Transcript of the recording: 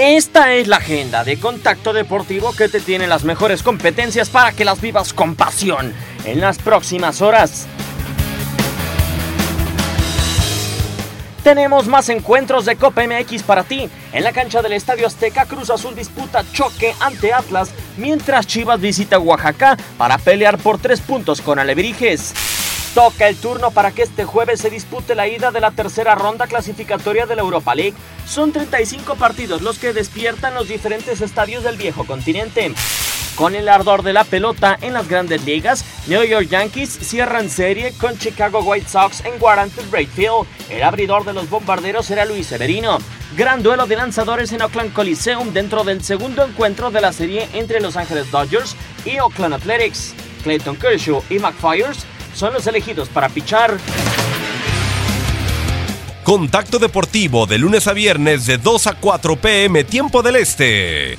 Esta es la agenda de Contacto Deportivo que te tiene las mejores competencias para que las vivas con pasión en las próximas horas. Tenemos más encuentros de Copa MX para ti. En la cancha del Estadio Azteca, Cruz Azul disputa choque ante Atlas, mientras Chivas visita Oaxaca para pelear por tres puntos con Alebrijes. Toca el turno para que este jueves se dispute la ida de la tercera ronda clasificatoria de la Europa League. Son 35 partidos los que despiertan los diferentes estadios del viejo continente. Con el ardor de la pelota en las grandes ligas, New York Yankees cierran serie con Chicago White Sox en Guaranteed Rate Field. El abridor de los bombarderos será Luis Severino. Gran duelo de lanzadores en Oakland Coliseum dentro del segundo encuentro de la serie entre Los Angeles Dodgers y Oakland Athletics. Clayton Kershaw y McFires son los elegidos para pichar. Contacto Deportivo de lunes a viernes de 2 a 4 pm tiempo del Este.